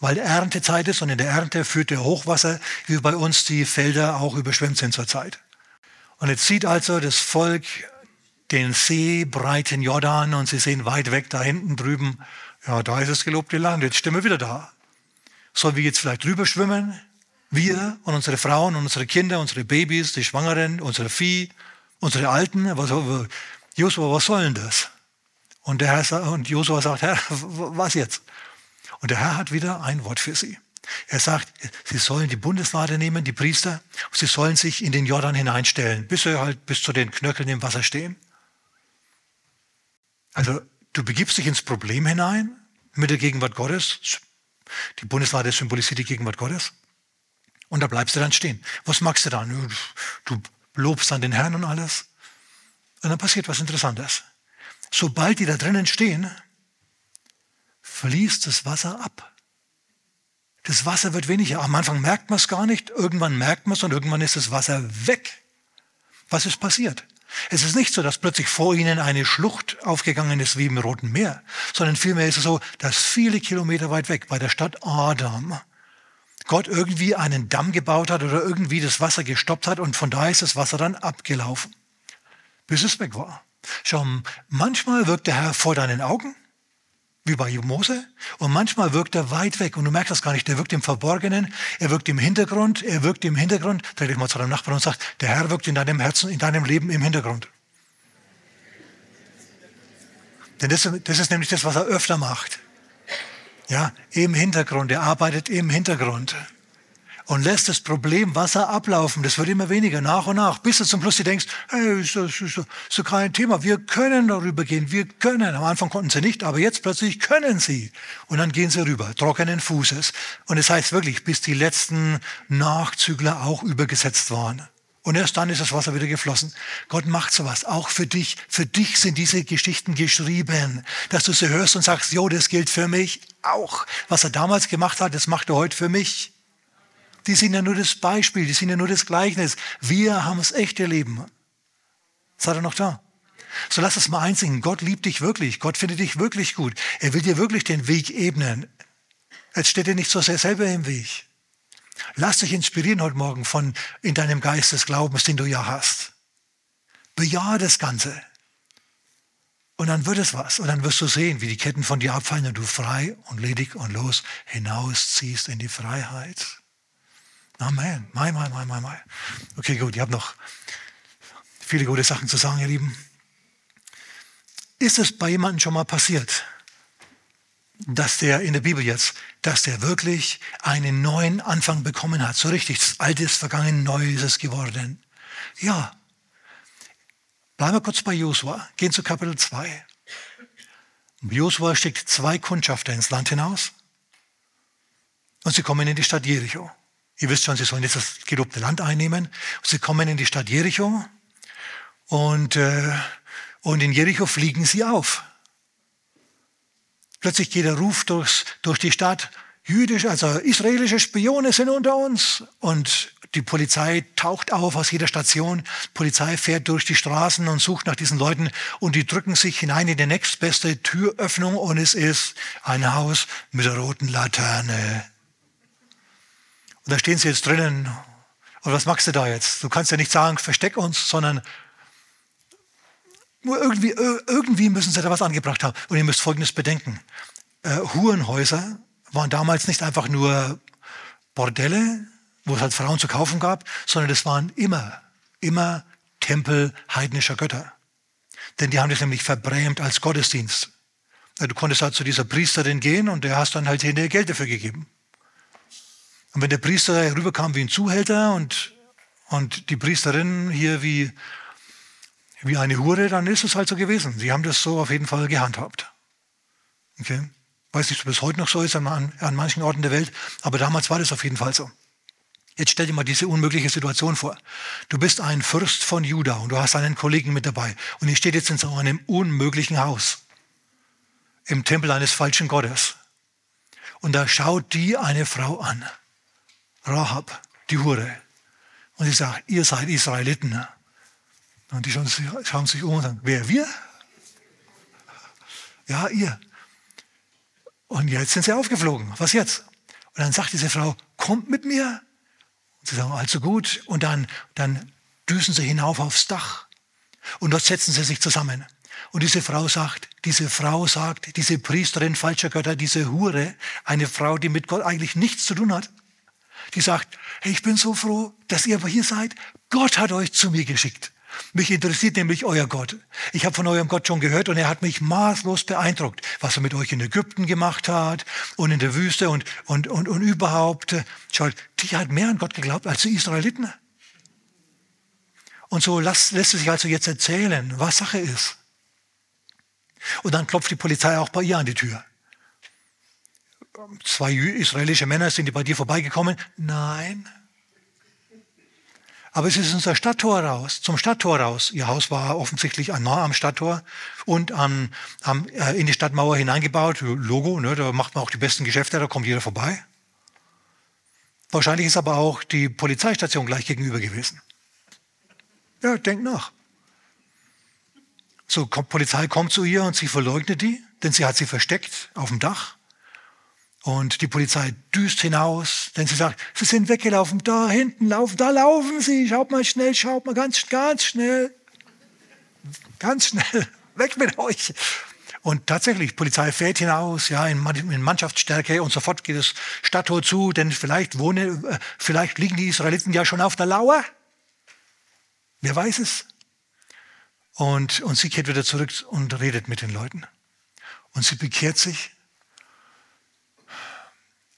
weil Erntezeit ist und in der Ernte führt der Hochwasser, wie bei uns die Felder auch überschwemmt sind zurzeit. Und jetzt sieht also das Volk den See, breiten Jordan und sie sehen weit weg da hinten drüben, ja, da ist das gelobte Land, jetzt stehen wir wieder da. Sollen wir jetzt vielleicht drüber schwimmen? Wir und unsere Frauen und unsere Kinder, unsere Babys, die Schwangeren, unsere Vieh, unsere Alten, was, Josua, was soll denn das? Und, der Herr, und Josua sagt, Herr, was jetzt? Und der Herr hat wieder ein Wort für sie. Er sagt, sie sollen die Bundeslade nehmen, die Priester, und sie sollen sich in den Jordan hineinstellen, bis sie halt bis zu den Knöcheln im Wasser stehen. Also du begibst dich ins Problem hinein mit der Gegenwart Gottes. Die Bundeslade symbolisiert die Gegenwart Gottes. Und da bleibst du dann stehen. Was magst du dann? Du lobst dann den Herrn und alles. Und dann passiert was Interessantes. Sobald die da drinnen stehen, fließt das Wasser ab. Das Wasser wird weniger. Am Anfang merkt man es gar nicht, irgendwann merkt man es und irgendwann ist das Wasser weg. Was ist passiert? Es ist nicht so, dass plötzlich vor ihnen eine Schlucht aufgegangen ist wie im Roten Meer, sondern vielmehr ist es so, dass viele Kilometer weit weg bei der Stadt Adam Gott irgendwie einen Damm gebaut hat oder irgendwie das Wasser gestoppt hat und von da ist das Wasser dann abgelaufen, bis es weg war. Schau, manchmal wirkt der Herr vor deinen Augen, wie bei Mose, und manchmal wirkt er weit weg und du merkst das gar nicht. Der wirkt im Verborgenen, er wirkt im Hintergrund, er wirkt im Hintergrund. Dreh dich mal zu deinem Nachbarn und sag, der Herr wirkt in deinem Herzen, in deinem Leben im Hintergrund. Denn das, das ist nämlich das, was er öfter macht. Ja, im Hintergrund, er arbeitet im Hintergrund und lässt das Problem Wasser ablaufen. Das wird immer weniger, nach und nach, bis du zum Schluss denkst, hey, ist das, ist, das kein Thema, wir können darüber gehen, wir können. Am Anfang konnten sie nicht, aber jetzt plötzlich können sie. Und dann gehen sie rüber, trockenen Fußes. Und es das heißt wirklich, bis die letzten Nachzügler auch übergesetzt waren. Und erst dann ist das Wasser wieder geflossen. Gott macht sowas, auch für dich. Für dich sind diese Geschichten geschrieben, dass du sie hörst und sagst, jo, das gilt für mich auch. Was er damals gemacht hat, das macht er heute für mich. Die sind ja nur das Beispiel, die sind ja nur das Gleichnis. Wir haben das echte Leben. Seid ihr noch da? So lass es mal einsingen. Gott liebt dich wirklich. Gott findet dich wirklich gut. Er will dir wirklich den Weg ebnen. Jetzt steht dir nicht so sehr selber im Weg. Lass dich inspirieren heute Morgen von in deinem Geist des Glaubens, den du ja hast. Bejahe das Ganze. Und dann wird es was. Und dann wirst du sehen, wie die Ketten von dir abfallen und du frei und ledig und los hinausziehst in die Freiheit. Amen. Mai, mai, mai, mai, mai. Okay, gut, ich habe noch viele gute Sachen zu sagen, ihr Lieben. Ist es bei jemandem schon mal passiert, dass der in der Bibel jetzt, dass der wirklich einen neuen Anfang bekommen hat. So richtig, das Alte ist vergangen, neu ist es geworden. Ja. Bleiben wir kurz bei Josua. Gehen zu Kapitel 2. Josua schickt zwei Kundschafter ins Land hinaus und sie kommen in die Stadt Jericho. Ihr wisst schon, sie sollen jetzt das gelobte Land einnehmen. Sie kommen in die Stadt Jericho und, äh, und in Jericho fliegen sie auf. Plötzlich geht der Ruf durchs, durch die Stadt, jüdische, also israelische Spione sind unter uns. Und die Polizei taucht auf aus jeder Station. Die Polizei fährt durch die Straßen und sucht nach diesen Leuten und die drücken sich hinein in die nächstbeste Türöffnung und es ist ein Haus mit der roten Laterne. Und da stehen sie jetzt drinnen. Und was machst du da jetzt? Du kannst ja nicht sagen, versteck uns, sondern irgendwie, irgendwie müssen sie da was angebracht haben. Und ihr müsst Folgendes bedenken. Äh, Hurenhäuser waren damals nicht einfach nur Bordelle, wo es halt Frauen zu kaufen gab, sondern das waren immer, immer Tempel heidnischer Götter. Denn die haben das nämlich verbrämt als Gottesdienst. Du konntest halt zu dieser Priesterin gehen und der hast dann halt hinterher Geld dafür gegeben. Und wenn der Priester herüberkam wie ein Zuhälter und, und die Priesterin hier wie wie eine Hure, dann ist es halt so gewesen. Sie haben das so auf jeden Fall gehandhabt. Okay? Weiß nicht, ob es heute noch so ist an, an manchen Orten der Welt, aber damals war das auf jeden Fall so. Jetzt stell dir mal diese unmögliche Situation vor. Du bist ein Fürst von Juda und du hast einen Kollegen mit dabei und ihr steht jetzt in so einem unmöglichen Haus im Tempel eines falschen Gottes. Und da schaut die eine Frau an, Rahab, die Hure. Und sie sagt, ihr seid Israeliten. Und die schauen sich um und sagen, wer, wir? Ja, ihr. Und jetzt sind sie aufgeflogen. Was jetzt? Und dann sagt diese Frau, kommt mit mir. Und sie sagen, also gut. Und dann, dann düsen sie hinauf aufs Dach. Und dort setzen sie sich zusammen. Und diese Frau sagt, diese Frau sagt, diese Priesterin falscher Götter, diese Hure, eine Frau, die mit Gott eigentlich nichts zu tun hat, die sagt, hey, ich bin so froh, dass ihr aber hier seid. Gott hat euch zu mir geschickt. Mich interessiert nämlich euer Gott. Ich habe von eurem Gott schon gehört und er hat mich maßlos beeindruckt, was er mit euch in Ägypten gemacht hat und in der Wüste und, und, und, und überhaupt. Schaut, die hat mehr an Gott geglaubt als die Israeliten. Und so lässt, lässt es sich also jetzt erzählen, was Sache ist. Und dann klopft die Polizei auch bei ihr an die Tür. Zwei israelische Männer sind die bei dir vorbeigekommen. Nein, aber es ist unser Stadttor raus, zum Stadttor raus. Ihr Haus war offensichtlich nah am Stadttor und an, am, äh, in die Stadtmauer hineingebaut. Logo, ne, da macht man auch die besten Geschäfte, da kommt jeder vorbei. Wahrscheinlich ist aber auch die Polizeistation gleich gegenüber gewesen. Ja, denkt nach. So, kommt, Polizei kommt zu ihr und sie verleugnet die, denn sie hat sie versteckt auf dem Dach. Und die Polizei düst hinaus, denn sie sagt, sie sind weggelaufen, da hinten laufen, da laufen sie, schaut mal schnell, schaut mal ganz, ganz schnell, ganz schnell, weg mit euch. Und tatsächlich, Polizei fährt hinaus, ja, in, Mannschaftsstärke und sofort geht das Stadttor zu, denn vielleicht wohne, äh, vielleicht liegen die Israeliten ja schon auf der Lauer. Wer weiß es? Und, und sie kehrt wieder zurück und redet mit den Leuten. Und sie bekehrt sich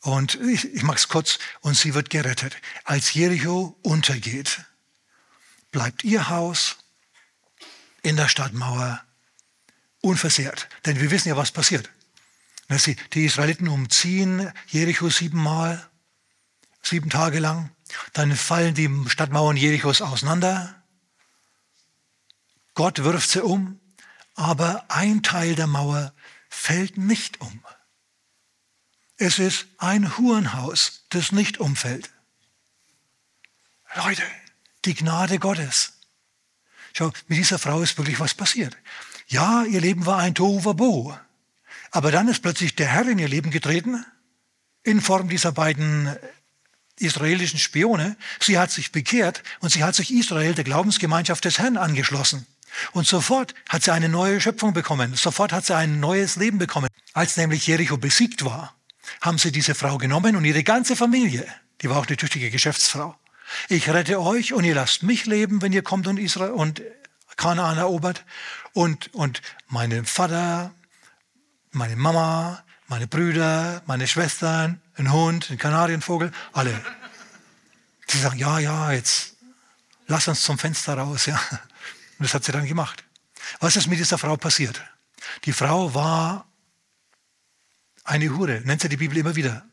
und ich, ich mache es kurz, und sie wird gerettet. Als Jericho untergeht, bleibt ihr Haus in der Stadtmauer unversehrt. Denn wir wissen ja, was passiert. Die Israeliten umziehen Jericho siebenmal, sieben Tage lang. Dann fallen die Stadtmauern Jerichos auseinander. Gott wirft sie um, aber ein Teil der Mauer fällt nicht um. Es ist ein Hurenhaus, das nicht umfällt. Leute, die Gnade Gottes. Schau, mit dieser Frau ist wirklich was passiert. Ja, ihr Leben war ein Tohuwabo. Aber dann ist plötzlich der Herr in ihr Leben getreten, in Form dieser beiden israelischen Spione. Sie hat sich bekehrt und sie hat sich Israel, der Glaubensgemeinschaft des Herrn, angeschlossen. Und sofort hat sie eine neue Schöpfung bekommen. Sofort hat sie ein neues Leben bekommen. Als nämlich Jericho besiegt war, haben sie diese Frau genommen und ihre ganze Familie, die war auch eine tüchtige Geschäftsfrau. Ich rette euch und ihr lasst mich leben, wenn ihr kommt und Israel und Kanaan erobert. Und, und meine Vater, meine Mama, meine Brüder, meine Schwestern, ein Hund, ein Kanarienvogel, alle. Sie sagen, ja, ja, jetzt lass uns zum Fenster raus. Ja. Und das hat sie dann gemacht. Was ist mit dieser Frau passiert? Die Frau war eine Hure, nennt sie die Bibel immer wieder.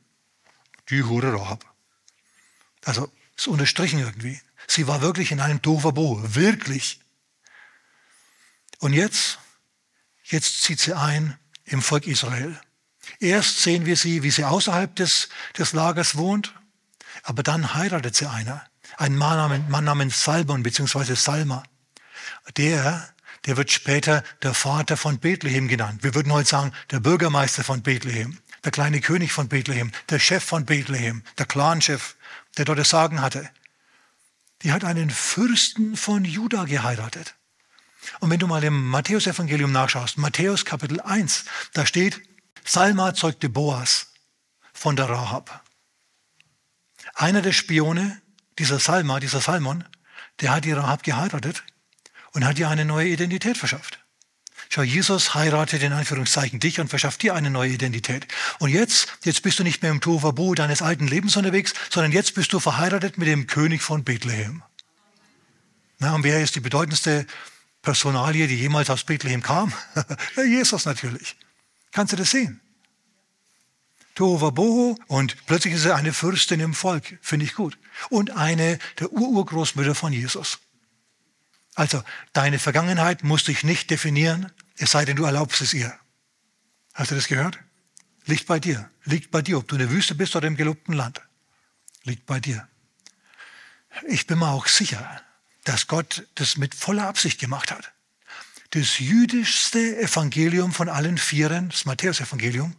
Die Hure Rahab. Also ist unterstrichen irgendwie. Sie war wirklich in einem Dovabo, wirklich. Und jetzt, jetzt zieht sie ein im Volk Israel. Erst sehen wir sie, wie sie außerhalb des, des Lagers wohnt, aber dann heiratet sie einer, einen Mann, namens, Mann namens Salmon bzw. Salma. Der der wird später der Vater von Bethlehem genannt. Wir würden heute sagen, der Bürgermeister von Bethlehem, der kleine König von Bethlehem, der Chef von Bethlehem, der Clanchef, der dort das Sagen hatte. Die hat einen Fürsten von Juda geheiratet. Und wenn du mal im Matthäusevangelium nachschaust, Matthäus Kapitel 1, da steht, Salma zeugte Boas von der Rahab. Einer der Spione, dieser Salma, dieser Salmon, der hat die Rahab geheiratet und hat dir eine neue Identität verschafft. Schau, Jesus heiratet in Anführungszeichen dich und verschafft dir eine neue Identität. Und jetzt, jetzt bist du nicht mehr im Tovabu deines alten Lebens unterwegs, sondern jetzt bist du verheiratet mit dem König von Bethlehem. Na, und wer ist die bedeutendste Personalie, die jemals aus Bethlehem kam? Jesus natürlich. Kannst du das sehen? Tohuwabohu und plötzlich ist er eine Fürstin im Volk. Finde ich gut. Und eine der Ururgroßmütter von Jesus. Also, deine Vergangenheit muss dich nicht definieren, es sei denn, du erlaubst es ihr. Hast du das gehört? Liegt bei dir. Liegt bei dir, ob du in der Wüste bist oder im gelobten Land. Liegt bei dir. Ich bin mir auch sicher, dass Gott das mit voller Absicht gemacht hat. Das jüdischste Evangelium von allen Vieren, das Matthäus-Evangelium,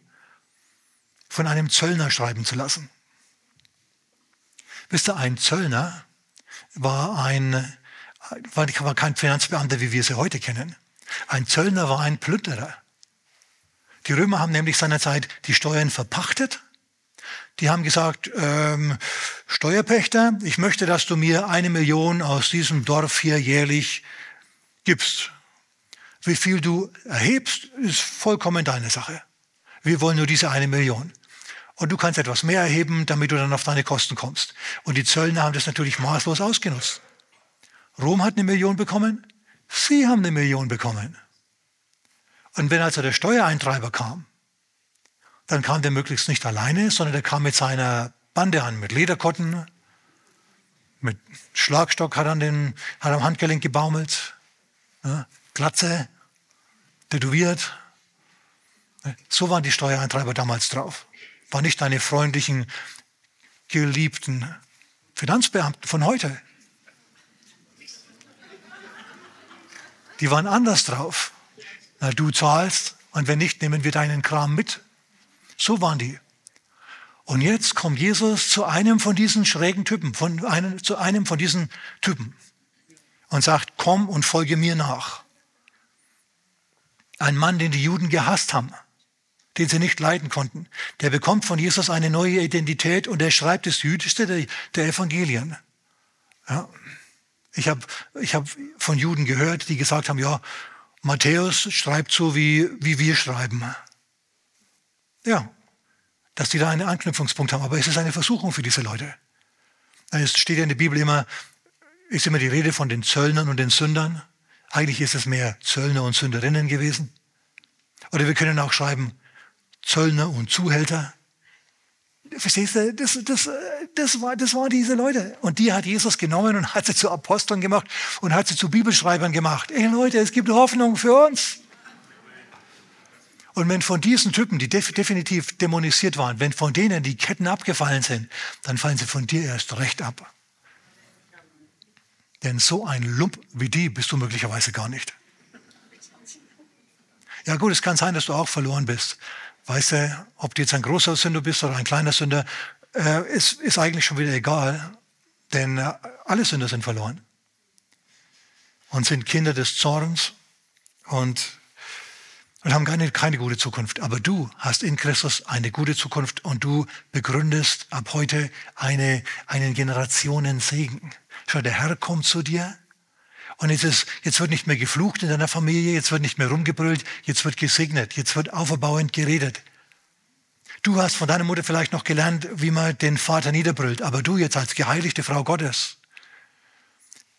von einem Zöllner schreiben zu lassen. Wisst ihr, ein Zöllner war ein war kein Finanzbeamter, wie wir sie heute kennen. Ein Zöllner war ein Plünderer. Die Römer haben nämlich seinerzeit die Steuern verpachtet. die haben gesagt, ähm, Steuerpächter, ich möchte, dass du mir eine Million aus diesem Dorf hier jährlich gibst. Wie viel du erhebst, ist vollkommen deine Sache. Wir wollen nur diese eine Million. Und du kannst etwas mehr erheben, damit du dann auf deine Kosten kommst. Und die Zöllner haben das natürlich maßlos ausgenutzt. Rom hat eine Million bekommen, sie haben eine Million bekommen. Und wenn also der Steuereintreiber kam, dann kam der möglichst nicht alleine, sondern der kam mit seiner Bande an, mit Lederkotten, mit Schlagstock hat, an den, hat am Handgelenk gebaumelt, ja, Glatze, tätowiert. So waren die Steuereintreiber damals drauf. War nicht deine freundlichen, geliebten Finanzbeamten von heute. Die waren anders drauf. Na, du zahlst und wenn nicht, nehmen wir deinen Kram mit. So waren die. Und jetzt kommt Jesus zu einem von diesen schrägen Typen, von einem, zu einem von diesen Typen und sagt, komm und folge mir nach. Ein Mann, den die Juden gehasst haben, den sie nicht leiden konnten, der bekommt von Jesus eine neue Identität und er schreibt das Jüdischste der, der Evangelien. Ja. Ich habe ich hab von Juden gehört, die gesagt haben, ja, Matthäus schreibt so, wie, wie wir schreiben. Ja, dass die da einen Anknüpfungspunkt haben. Aber es ist eine Versuchung für diese Leute. Es steht ja in der Bibel immer, ist immer die Rede von den Zöllnern und den Sündern. Eigentlich ist es mehr Zöllner und Sünderinnen gewesen. Oder wir können auch schreiben, Zöllner und Zuhälter. Verstehst du? Das, das, das, war, das waren diese Leute. Und die hat Jesus genommen und hat sie zu Aposteln gemacht und hat sie zu Bibelschreibern gemacht. Ey Leute, es gibt Hoffnung für uns. Und wenn von diesen Typen, die definitiv dämonisiert waren, wenn von denen die Ketten abgefallen sind, dann fallen sie von dir erst recht ab. Denn so ein Lump wie die bist du möglicherweise gar nicht. Ja gut, es kann sein, dass du auch verloren bist. Weißt du, ob du jetzt ein großer Sünder bist oder ein kleiner Sünder, äh, ist, ist eigentlich schon wieder egal, denn äh, alle Sünder sind verloren und sind Kinder des Zorns und, und haben keine, keine gute Zukunft. Aber du hast in Christus eine gute Zukunft und du begründest ab heute eine, einen Generationensegen. Schau, der Herr kommt zu dir und jetzt, ist, jetzt wird nicht mehr geflucht in deiner Familie, jetzt wird nicht mehr rumgebrüllt, jetzt wird gesegnet, jetzt wird auferbauend geredet. Du hast von deiner Mutter vielleicht noch gelernt, wie man den Vater niederbrüllt, aber du jetzt als geheiligte Frau Gottes,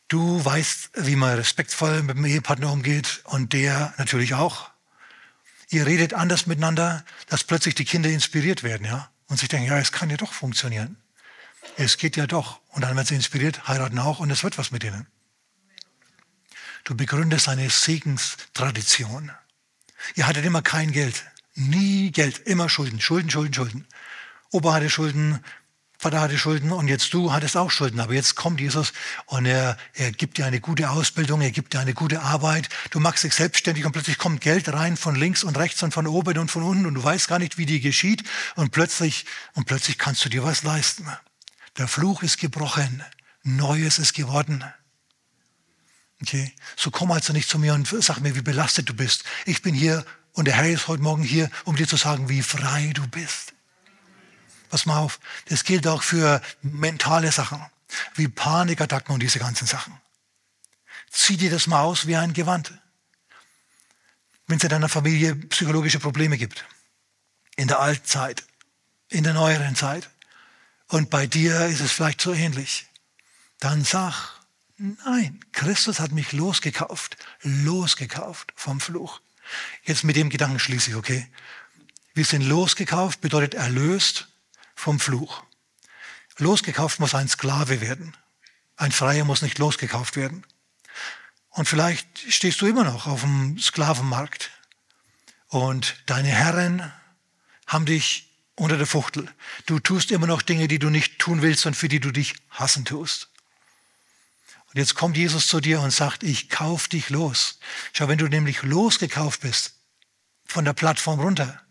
du weißt, wie man respektvoll mit dem Ehepartner umgeht und der natürlich auch. Ihr redet anders miteinander, dass plötzlich die Kinder inspiriert werden, ja, und sich denken, ja, es kann ja doch funktionieren. Es geht ja doch. Und dann werden sie inspiriert, heiraten auch und es wird was mit ihnen. Du begründest eine Segenstradition. Ihr hattet immer kein Geld. Nie Geld. Immer Schulden. Schulden, Schulden, Schulden. Opa hatte Schulden, Vater hatte Schulden und jetzt du hattest auch Schulden. Aber jetzt kommt Jesus und er, er gibt dir eine gute Ausbildung, er gibt dir eine gute Arbeit. Du machst dich selbstständig und plötzlich kommt Geld rein von links und rechts und von oben und von unten und du weißt gar nicht, wie dir geschieht und plötzlich, und plötzlich kannst du dir was leisten. Der Fluch ist gebrochen. Neues ist geworden. Okay? So komm also nicht zu mir und sag mir, wie belastet du bist. Ich bin hier und der Herr ist heute Morgen hier, um dir zu sagen, wie frei du bist. Pass mal auf, das gilt auch für mentale Sachen, wie Panikattacken und diese ganzen Sachen. Zieh dir das mal aus wie ein Gewand. Wenn es in deiner Familie psychologische Probleme gibt, in der Altzeit, in der neueren Zeit, und bei dir ist es vielleicht so ähnlich, dann sag, Nein, Christus hat mich losgekauft, losgekauft vom Fluch. Jetzt mit dem Gedanken schließe ich, okay? Wir sind losgekauft, bedeutet erlöst vom Fluch. Losgekauft muss ein Sklave werden. Ein Freier muss nicht losgekauft werden. Und vielleicht stehst du immer noch auf dem Sklavenmarkt und deine Herren haben dich unter der Fuchtel. Du tust immer noch Dinge, die du nicht tun willst und für die du dich hassen tust. Und jetzt kommt Jesus zu dir und sagt, ich kauf dich los. Schau, wenn du nämlich losgekauft bist, von der Plattform runter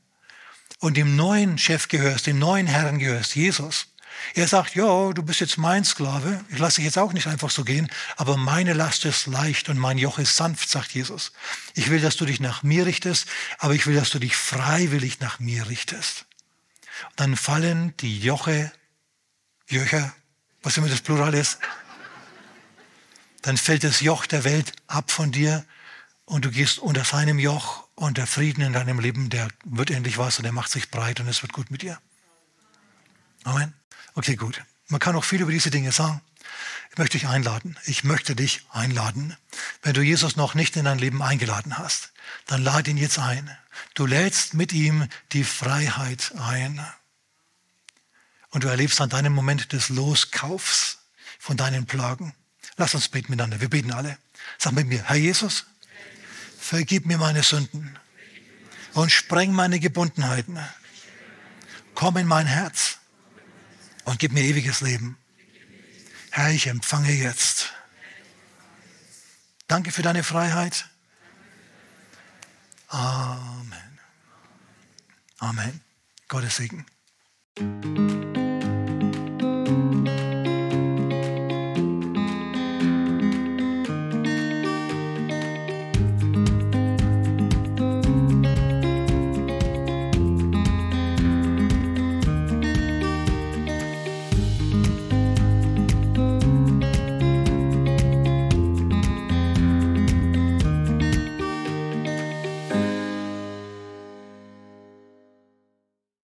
und dem neuen Chef gehörst, dem neuen Herrn gehörst, Jesus. Er sagt, ja, du bist jetzt mein Sklave, ich lasse dich jetzt auch nicht einfach so gehen, aber meine Last ist leicht und mein Joch ist sanft, sagt Jesus. Ich will, dass du dich nach mir richtest, aber ich will, dass du dich freiwillig nach mir richtest. Dann fallen die Joche, Jöcher, was immer das Plural ist, dann fällt das Joch der Welt ab von dir und du gehst unter seinem Joch und der Frieden in deinem Leben, der wird endlich was und der macht sich breit und es wird gut mit dir. Amen. Okay, gut. Man kann auch viel über diese Dinge sagen. Ich möchte dich einladen. Ich möchte dich einladen. Wenn du Jesus noch nicht in dein Leben eingeladen hast, dann lade ihn jetzt ein. Du lädst mit ihm die Freiheit ein. Und du erlebst dann deinen Moment des Loskaufs von deinen Plagen. Lass uns beten miteinander. Wir beten alle. Sag mit mir, Herr Jesus, vergib mir meine Sünden und spreng meine Gebundenheiten. Komm in mein Herz und gib mir ewiges Leben. Herr, ich empfange jetzt. Danke für deine Freiheit. Amen. Amen. Gottes Segen.